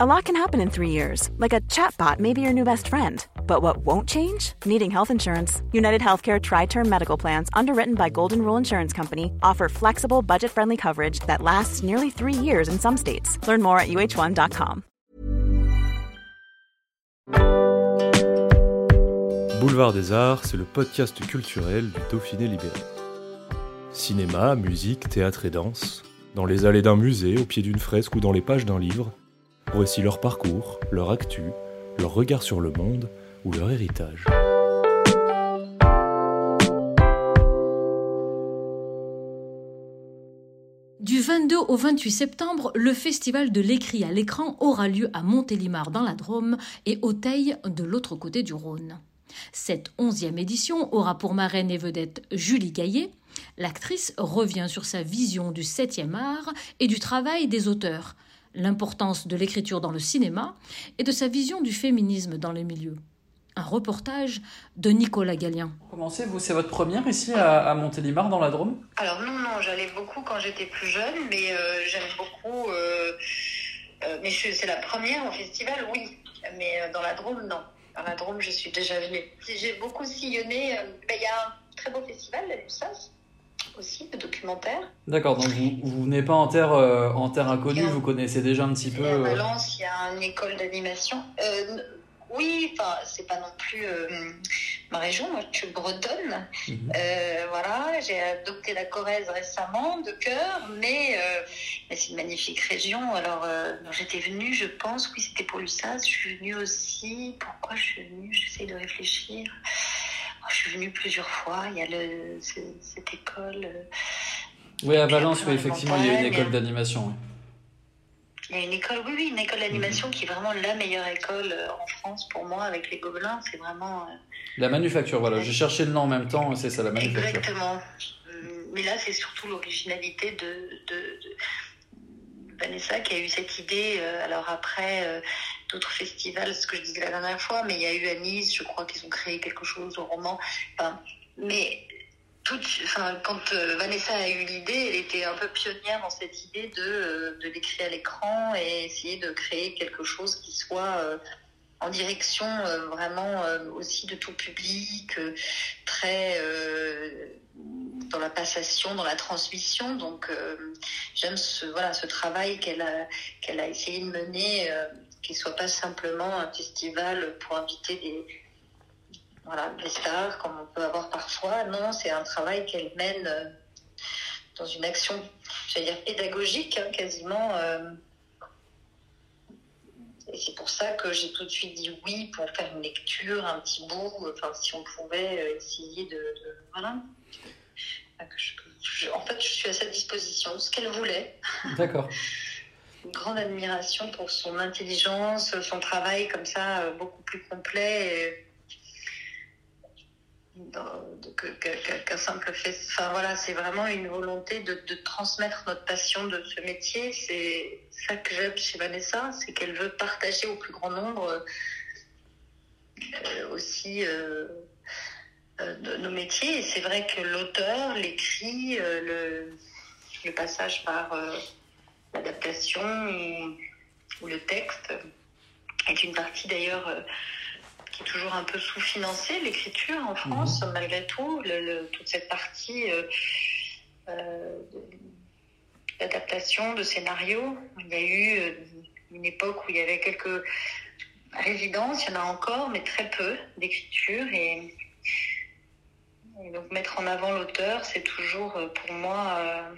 A lot can happen in three years, like a chatbot may be your new best friend. But what won't change? Needing health insurance. United Healthcare Tri Term Medical Plans, underwritten by Golden Rule Insurance Company, offer flexible, budget friendly coverage that lasts nearly three years in some states. Learn more at uh1.com. Boulevard des Arts, c'est le podcast culturel du Dauphiné libéré. Cinéma, musique, théâtre et danse. Dans les allées d'un musée, au pied d'une fresque ou dans les pages d'un livre, Voici leur parcours, leur actu, leur regard sur le monde ou leur héritage. Du 22 au 28 septembre, le festival de l'écrit à l'écran aura lieu à Montélimar dans la Drôme et au de l'autre côté du Rhône. Cette onzième édition aura pour marraine et vedette Julie Gaillet. L'actrice revient sur sa vision du septième art et du travail des auteurs, l'importance de l'écriture dans le cinéma et de sa vision du féminisme dans les milieux. Un reportage de Nicolas Gallien. Commencez, vous, c'est votre première ici à, Montélimar dans la Drôme? Alors non, non, j'allais beaucoup quand j'étais plus jeune, mais euh, j'aime beaucoup. Euh, euh, mais c'est la première au festival, oui, mais dans la Drôme, non. Dans la Drôme, je suis déjà venue. J'ai beaucoup sillonné. Ben, il y a un très beau festival, la Lussas, aussi, de. D'accord, donc vous, vous venez pas en terre, euh, en terre inconnue, vous connaissez déjà un petit peu. À euh, Valence, il y a une école d'animation. Euh, oui, enfin, c'est pas non plus ma région, moi je suis bretonne. Mhm. voilà, j'ai adopté la Corrèze récemment, de cœur, mais, mais c'est une magnifique région. Alors, j'étais venue, je pense, oui, c'était pour l'USAS, je suis venue aussi. Pourquoi je suis venue? J'essaie de réfléchir. Je suis venue plusieurs fois. Il y a le, cette école. Euh, oui, à Valence, oui, effectivement, il y a une école d'animation. Il y a une école, oui, oui, une école d'animation mhm. qui est vraiment la meilleure école euh, en France pour moi avec les Gobelins. C'est vraiment. Euh, la manufacture, voilà. J'ai cherché le nom en même temps, c'est ça, la manufacture. Exactement. Mais là, c'est surtout l'originalité de, de, Vanessa qui a eu cette idée. alors après, d'autres festivals, ce que je disais la dernière fois, mais il y a eu à Nice, je crois qu'ils ont créé quelque chose au roman. Mais tout, enfin, quand euh, Vanessa a eu l'idée, elle était un peu pionnière dans cette idée de, euh, de l'écrire à l'écran et essayer de créer quelque chose qui soit euh, en direction vraiment aussi de tout public, très dans la passation, dans la transmission. Donc j'aime ce voilà ce travail qu'elle qu'elle a essayé de mener qui soit pas simplement un festival pour inviter des, voilà, des stars comme on peut avoir parfois. Non, c'est un travail qu'elle mène euh, dans une action, j'allais dire pédagogique, hein, quasiment. Euh. et c'est pour ça que j'ai tout de suite dit oui pour faire une lecture, un petit bout, enfin si on pouvait euh, essayer de, voilà. en fait, je suis à sa disposition, ce qu'elle voulait. D'accord grande admiration pour son intelligence, son travail comme ça, euh, beaucoup plus complet qu'un simple fait. Enfin voilà, c'est vraiment une volonté de, transmettre notre passion de ce métier. C'est ça que j'aime chez Vanessa, c'est qu'elle veut partager au plus grand nombre euh, aussi euh, nos métiers. Et c'est vrai que l'auteur, l'écrit, le, passage par l'adaptation ou, le texte est une partie d'ailleurs euh, qui est toujours un peu sous-financée, l'écriture en France, mhm. malgré tout, toute cette partie euh, euh, d'adaptation, de scénario. Il y a eu une époque où il y avait quelques résidences, il y en a encore, mais très peu d'écriture. Et, donc mettre en avant l'auteur, c'est toujours pour moi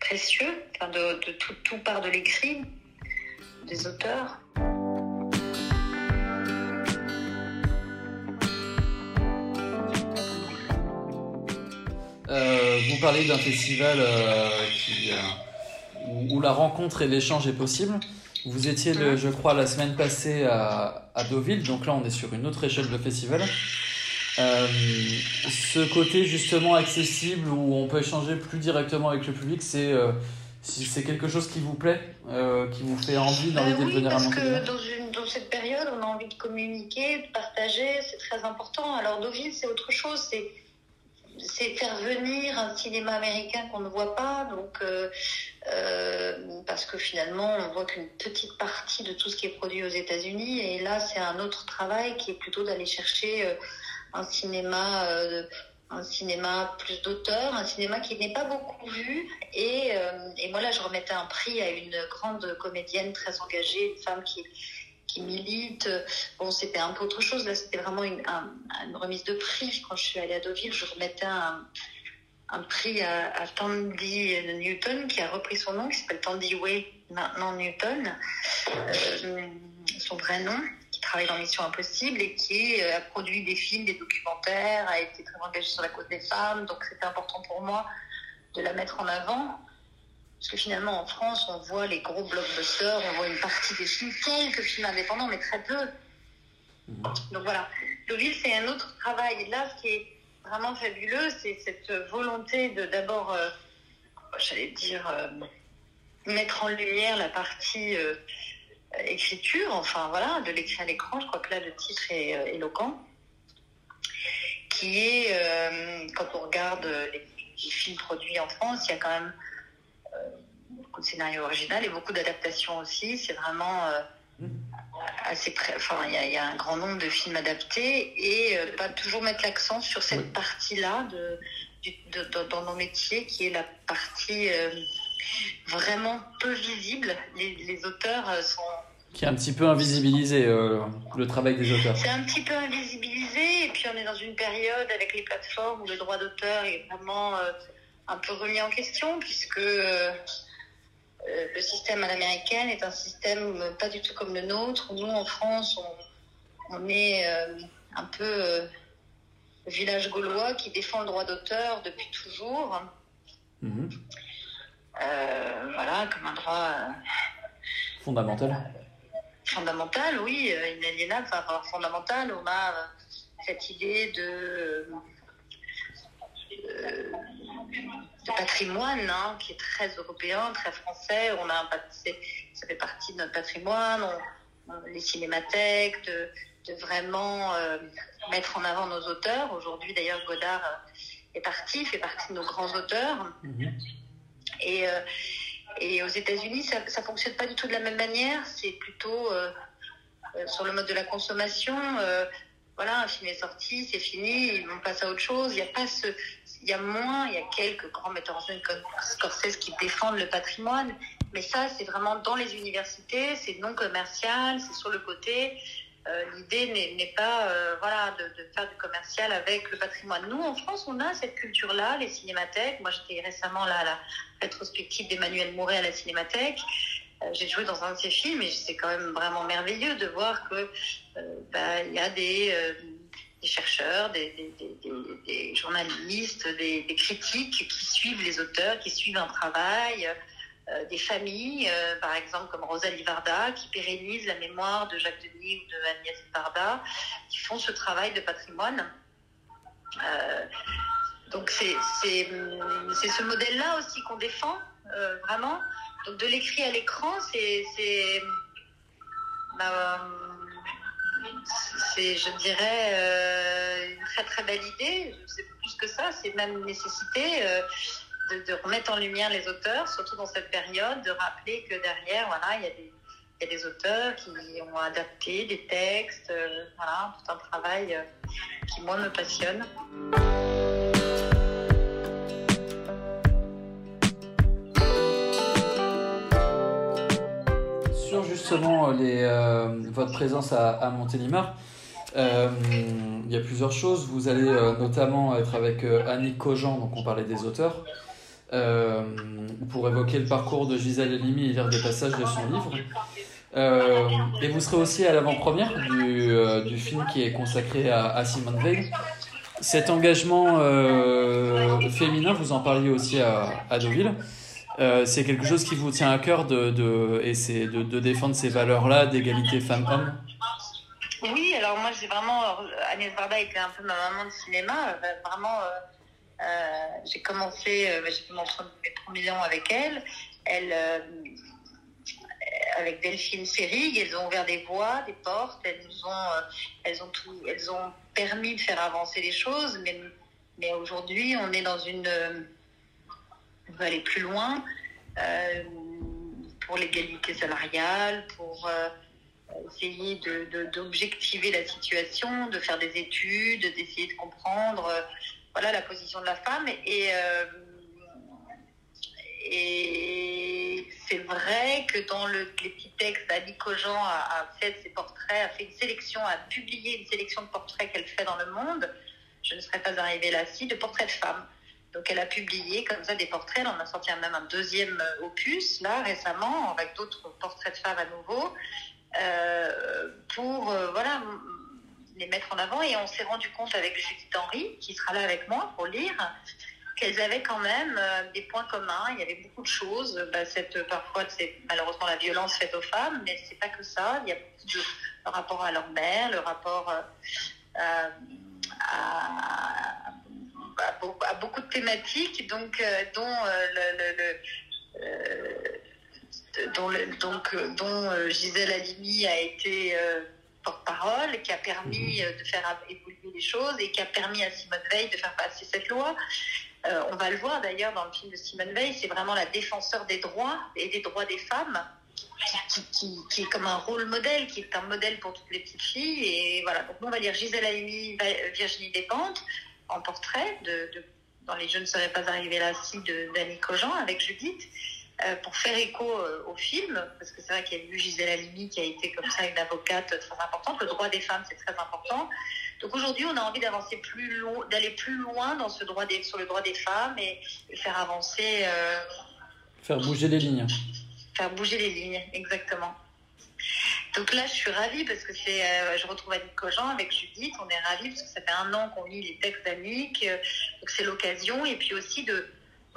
précieux, de, tout, tout part de l'écrit des auteurs. Euh, vous parlez d'un festival euh, qui, euh, où, la rencontre et l'échange est possible. Vous étiez, je crois, la semaine passée à, à, Deauville, donc là on est sur une autre échelle de festival. Euh, ce côté justement accessible où on peut échanger plus directement avec le public, c'est euh, c'est quelque chose qui vous plaît, euh, qui vous fait envie d'envie de venir à Montpellier parce que dans, une, dans cette période, on a envie de communiquer, de partager, c'est très important. Alors Deauville, c'est autre chose, c'est c'est faire venir un cinéma américain qu'on ne voit pas. Donc, parce que finalement, on voit qu'une petite partie de tout ce qui est produit aux États-Unis. Et là, c'est un autre travail qui est plutôt d'aller chercher un cinéma un cinéma plus d'auteur, un cinéma qui n'est pas beaucoup vu. Et, euh, et, moi, là, je remettais un prix à une grande comédienne très engagée, une femme qui, qui milite. Bon, c'était un peu autre chose. Là, c'était vraiment une, remise de prix. Quand je suis allée à Deauville, je remettais un, prix à, à, Tandy Newton, qui a repris son nom, qui s'appelle Tandy Way, maintenant Newton, euh, son vrai nom travaille dans Mission Impossible et qui euh, a produit des films, des documentaires, a été très engagé sur la cause des femmes. Donc c'était important pour moi de la mettre en avant. Parce que finalement, en France, on voit les gros blockbusters, on voit une partie des films, quelques films indépendants, mais très peu. Donc voilà. Deauville, c'est un autre travail. Là, ce qui est vraiment fabuleux, c'est cette volonté de d'abord, euh, j'allais dire, euh, mettre en lumière la partie écriture, enfin voilà, de l'écrit à l'écran, je crois que là le titre est euh, éloquent, qui est, euh, quand on regarde les, films produits en France, il y a quand même euh, beaucoup de scénarios originaux et beaucoup d'adaptations aussi, c'est vraiment assez enfin il y, a, un grand nombre de films adaptés et pas toujours mettre l'accent sur cette partie-là de, dans nos métiers qui est la partie vraiment peu visible. Les, auteurs euh, sont qui est un petit peu invisibilisé euh, le travail des auteurs. C'est un petit peu invisibilisé et puis on est dans une période avec les plateformes où le droit d'auteur est vraiment euh, un peu remis en question puisque le système à l'américaine est un système pas du tout comme le nôtre. Nous en France on, on est un peu village gaulois qui défend le droit d'auteur depuis toujours. Mhm. Euh, voilà, comme un droit euh, fondamental. Fondamental, oui, euh, inaliénable, enfin fondamental. On a cette idée de, de patrimoine hein, qui est très européen, très français. On a ça fait partie de notre patrimoine. les cinémathèques, de, de vraiment mettre en avant nos auteurs. Aujourd'hui, d'ailleurs, Godard est parti, fait partie de nos grands auteurs. Mhm. Et, euh, et aux États-Unis, ça ne fonctionne pas du tout de la même manière. C'est plutôt euh, euh, sur le mode de la consommation. voilà, un film est sorti, c'est fini, on passe à autre chose. Il y a pas ce, il y a moins, il y a quelques grands metteurs en scène comme Scorsese qui défendent le patrimoine, mais ça, c'est vraiment dans les universités, c'est non commercial, c'est sur le côté. Euh, l'idée n'est pas euh, voilà, de, faire du commercial avec le patrimoine. Nous, en France, on a cette culture-là, les cinémathèques. Moi, j'étais récemment là à la rétrospective d'Emmanuel Mouret à la cinémathèque. Euh, j'ai joué dans un de ses films et c'est quand même vraiment merveilleux de voir que bah, y a des, chercheurs, des, des journalistes, des, critiques qui suivent les auteurs, qui suivent un travail. Euh, des familles, euh, par exemple comme Rosalie Varda, qui pérennisent la mémoire de Jacques Denis ou de Agnès Varda, qui font ce travail de patrimoine. Euh, donc c'est ce modèle-là aussi qu'on défend, vraiment. Donc de l'écrit à l'écran, c'est, bah, c'est, je dirais, une très très belle idée. C'est plus que ça, c'est même une nécessité de, remettre en lumière les auteurs, surtout dans cette période, de rappeler que derrière, voilà, il y a des, auteurs qui ont adapté des textes, euh, voilà, tout un travail euh, qui, moi, me passionne. Sur justement euh, votre présence à, à Montélimar, il y a plusieurs choses. Vous allez notamment être avec Annie Cogent, donc on parlait des auteurs. Euh, pour évoquer le parcours de Gisèle Halimi et lire des passages de son livre. Euh, et vous serez aussi à l'avant-première du, euh, du, film qui est consacré à, Simone Veil. Cet engagement féminin, vous en parliez aussi à, à Deauville. c'est quelque chose qui vous tient à cœur de, de, et c'est de, de, défendre ces valeurs-là d'égalité femmes-hommes? Oui, alors moi j'ai vraiment Agnès Varda était un peu ma maman de cinéma, vraiment j'ai commencé, euh, j'ai fait mon premier ans avec elle. Elle, euh, avec Delphine Sérig, elles ont ouvert des voies, des portes, elles nous ont, elles ont tout, elles ont permis de faire avancer les choses, mais, aujourd'hui, on est dans une, on veut aller plus loin. pour l'égalité salariale, pour essayer d'objectiver de, la situation, de faire des études, d'essayer de comprendre voilà la position de la femme et et c'est vrai que dans le, les petits textes, Annie Cogent a, fait ses portraits, a fait une sélection, a publié une sélection de portraits qu'elle fait dans le monde. Je ne serais pas arrivée là-ci, de portraits de femmes. Donc elle a publié comme ça des portraits. Elle en a sorti même un deuxième opus là récemment avec d'autres portraits de femmes à nouveau euh, pour euh, voilà les mettre en avant. Et on s'est rendu compte avec Judith Henry qui sera là avec moi pour lire qu'elles avaient quand même euh, des points communs. Il y avait beaucoup de choses. Bah, cette, parfois, c'est malheureusement la violence faite aux femmes, mais c'est pas que ça. Il y a beaucoup de, le rapport à leur mère, le rapport euh, à, beaucoup de thématiques, donc euh, dont le, dont, donc, dont Gisèle Halimi a été porte-parole, qui a permis de faire évoluer les choses et qui a permis à Simone Veil de faire passer cette loi. Euh, on va le voir d'ailleurs dans le film de Simone Veil, c'est vraiment la défenseur des droits et des droits des femmes, qui, est comme un rôle modèle, qui est un modèle pour toutes les petites filles. Et voilà, donc on va lire Gisèle Halimi, Virginie Despentes, en portrait, de, dans Les Je ne serais pas arrivée là si de Dany Cogent avec Judith. Euh, pour faire écho euh, au film, parce que c'est vrai qu'il y a eu Gisèle Halimi qui a été comme ça une avocate très importante. Le droit des femmes, c'est très important. Donc aujourd'hui, on a envie d'avancer plus loin, d'aller plus loin dans ce droit des, sur le droit des femmes et, faire avancer. Euh, faire bouger les lignes. Faire bouger les lignes, exactement. Donc là, je suis ravie parce que c'est, euh, je retrouve Annick Cogent avec Judith. On est ravis parce que ça fait un an qu'on lit les textes d'Annick. Euh, donc c'est l'occasion. Et puis aussi de,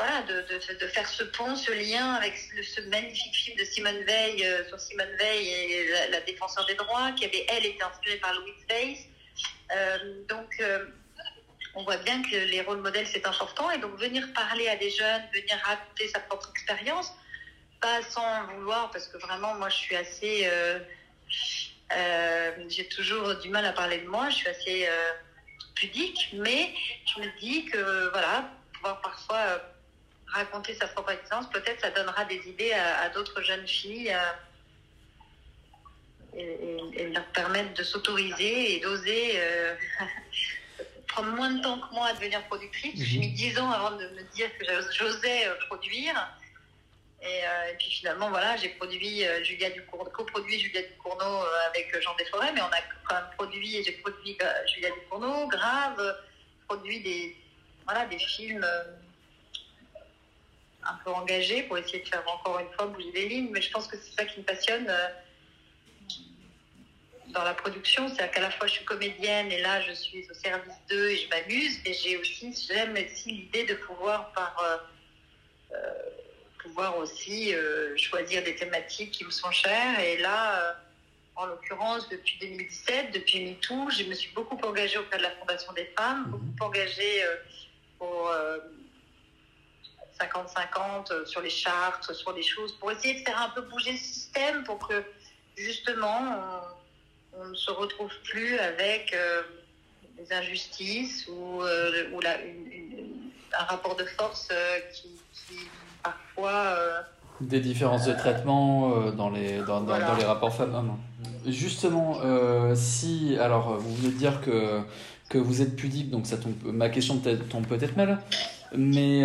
voilà, de, de, faire ce pont, ce lien avec ce magnifique film de Simone Veil sur Simone Veil et la, la, défenseur des droits, qui avait, elle, été inspirée par Louise Weiss. Euh, donc, euh, on voit bien que les rôles modèles, c'est important. Et donc, venir parler à des jeunes, venir raconter sa propre expérience, pas sans vouloir, parce que vraiment, moi, je suis assez... Euh, j'ai toujours du mal à parler de moi, je suis assez pudique, mais je me dis que, voilà, pouvoir parfois raconter sa propre expérience, peut-être ça donnera des idées à, d'autres jeunes filles et, leur permettre de s'autoriser et d'oser euh, prendre moins de temps que moi à devenir productrice. J'ai mis dix ans avant de me dire que j'osais euh, produire. Euh, et, puis finalement, voilà, j'ai produit Julia Ducournau, coproduit Julia Ducournau avec Jean Desforêts, mais on a quand même produit, et j'ai produit Julia Ducournau, Grave, produit des, voilà, des films un peu engagés pour essayer de faire encore une fois bouger les lignes. Mais je pense que c'est ça qui me passionne dans la production, c'est-à-dire qu'à la fois je suis comédienne et là je suis au service d'eux et je m'amuse, mais j'ai aussi, j'aime aussi l'idée de pouvoir par euh, euh, pouvoir aussi euh, choisir des thématiques qui me sont chères. Et là, en l'occurrence, depuis 2017, depuis MeToo, je me suis beaucoup engagée auprès de la Fondation des femmes, mhm. beaucoup engagée pour 50-50 sur les chartes, sur les choses, pour essayer de faire un peu bouger le système, pour que justement on ne se retrouve plus avec euh, des injustices ou, euh, ou la, un rapport de force euh, qui, parfois... des différences de traitement dans, les, dans, dans, les rapports femmes-hommes. Justement, si... Alors, vous venez de dire que, que vous êtes pudique, donc ça tombe, ma question tombe peut-être mal. Mais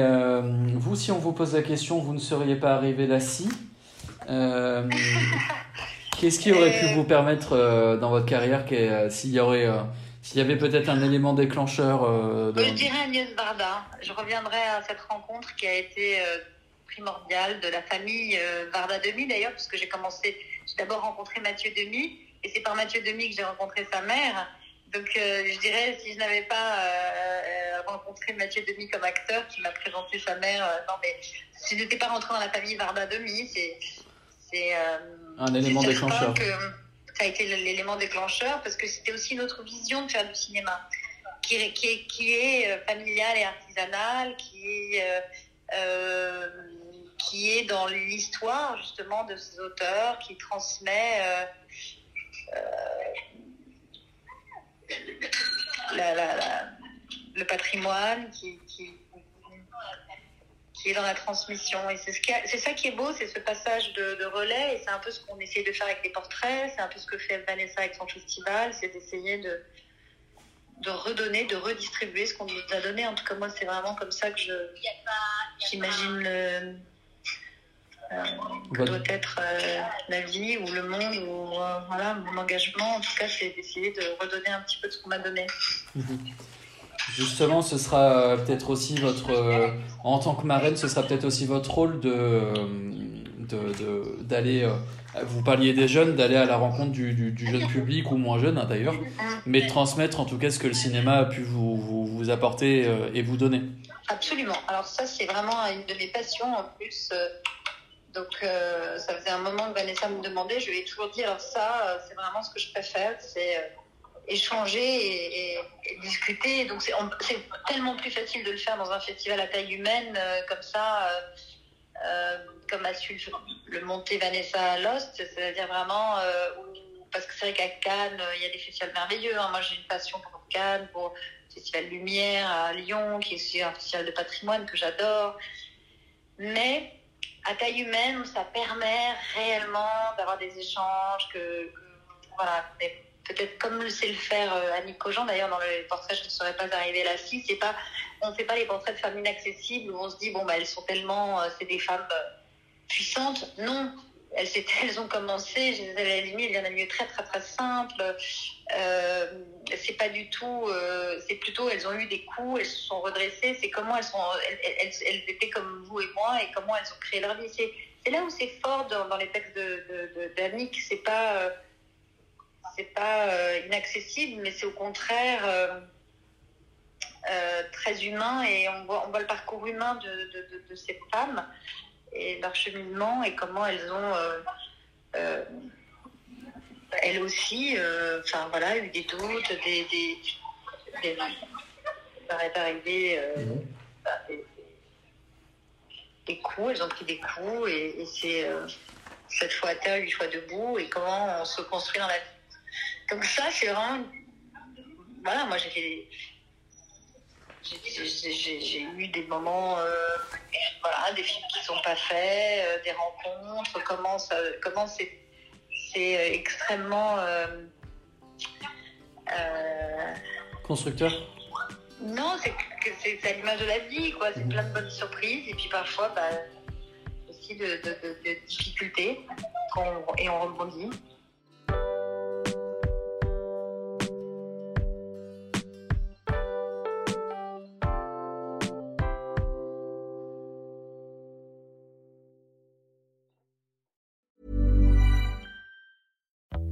vous, si on vous pose la question, vous ne seriez pas arrivé là si Qu'est-ce qui aurait pu vous permettre euh, dans votre carrière euh, s'il y aurait euh, s'il y avait peut-être un élément déclencheur Je dirais Agnès Varda. Je reviendrai à cette rencontre qui a été primordiale de la famille Varda Demi d'ailleurs, puisque j'ai commencé, j'ai d'abord rencontré Mathieu Demi, et c'est par Mathieu Demi que j'ai rencontré sa mère. Donc je dirais, si je n'avais pas rencontré Mathieu Demi comme acteur, qui m'a présenté sa mère, non mais si je n'étais pas rentrée dans la famille Varda Demi, c'est c'est euh, un élément déclencheur. Que ça a été l'élément déclencheur parce que c'était aussi notre vision de faire du cinéma, qui, est, qui est, qui est euh, familiale et artisanale, qui est, euh, qui est dans l'histoire justement de ces auteurs, qui transmet le patrimoine, qui, qui, qui est dans la transmission. Et c'est ce ça qui est beau, c'est ce passage de, relais. Et c'est un peu ce qu'on essaie de faire avec les portraits. C'est un peu ce que fait Vanessa avec son festival. C'est d'essayer de, de redonner, de redistribuer ce qu'on nous a donné. En tout cas, moi, c'est vraiment comme ça que je j'imagine euh, que doit être euh, la vie ou le monde ou euh, voilà mon engagement. En tout cas, c'est d'essayer de redonner un petit peu de ce qu'on m'a donné. Mhm. Justement, ce sera peut-être aussi votre, en tant que marraine, ce sera peut-être aussi votre rôle de d'aller vous parliez des jeunes, d'aller à la rencontre du, jeune public ou moins jeune hein, d'ailleurs, mais de transmettre en tout cas ce que le cinéma a pu vous, vous, apporter euh, et vous donner. Absolument. Alors ça c'est vraiment une de mes passions en plus. Euh, donc euh, ça faisait un moment que Vanessa me demandait, je lui ai toujours dit alors ça c'est vraiment ce que je préfère, c'est échanger et, discuter. Donc c'est tellement plus facile de le faire dans un festival à taille humaine comme ça comme a su le monter Vanessa Lost, c'est-à-dire vraiment, euh, parce que c'est vrai qu'à Cannes, il y a des festivals merveilleux. Hein. Moi, j'ai une passion pour Cannes, pour le Festival Lumière à Lyon, qui est aussi un festival de patrimoine que j'adore. Mais à taille humaine, ça permet réellement d'avoir des échanges, que, voilà, peut-être comme le sait le faire euh, Annick Cogent, d'ailleurs dans le portrait je ne serais pas arrivée là si c'est pas on ne fait pas les portraits de femmes inaccessibles où on se dit bon bah elles sont tellement euh, c'est des femmes puissantes. Non, elles, ont commencé, à la limite, il y en a mieux très très très simple. Euh, c'est pas du tout, euh, c'est plutôt, elles ont eu des coups, elles se sont redressées. C'est comment elles sont, elles, étaient comme vous et moi et comment elles ont créé leur vie. C'est là où c'est fort dans, les textes de d'Annick. De, c'est pas, euh, inaccessible, mais c'est au contraire. très humain et on voit, le parcours humain de, de, de femmes et leur cheminement et comment elles ont, euh, euh, elles aussi, euh, enfin voilà, eu des doutes, des, des, des ça est arrivé mhm. bah, des, coups, elles ont pris des coups et, c'est sept fois à terre, huit fois debout et comment on se construit dans la vie. Donc ça, c'est vraiment, voilà, moi j'ai fait j'ai eu des moments, euh, voilà, des films qui sont pas faits, euh, des rencontres, comment ça, comment c'est, c'est euh, extrêmement constructeur. Non, c'est c'est à l'image de la vie, quoi. C'est plein de bonnes surprises et puis parfois, bah, aussi de, de difficultés et on rebondit.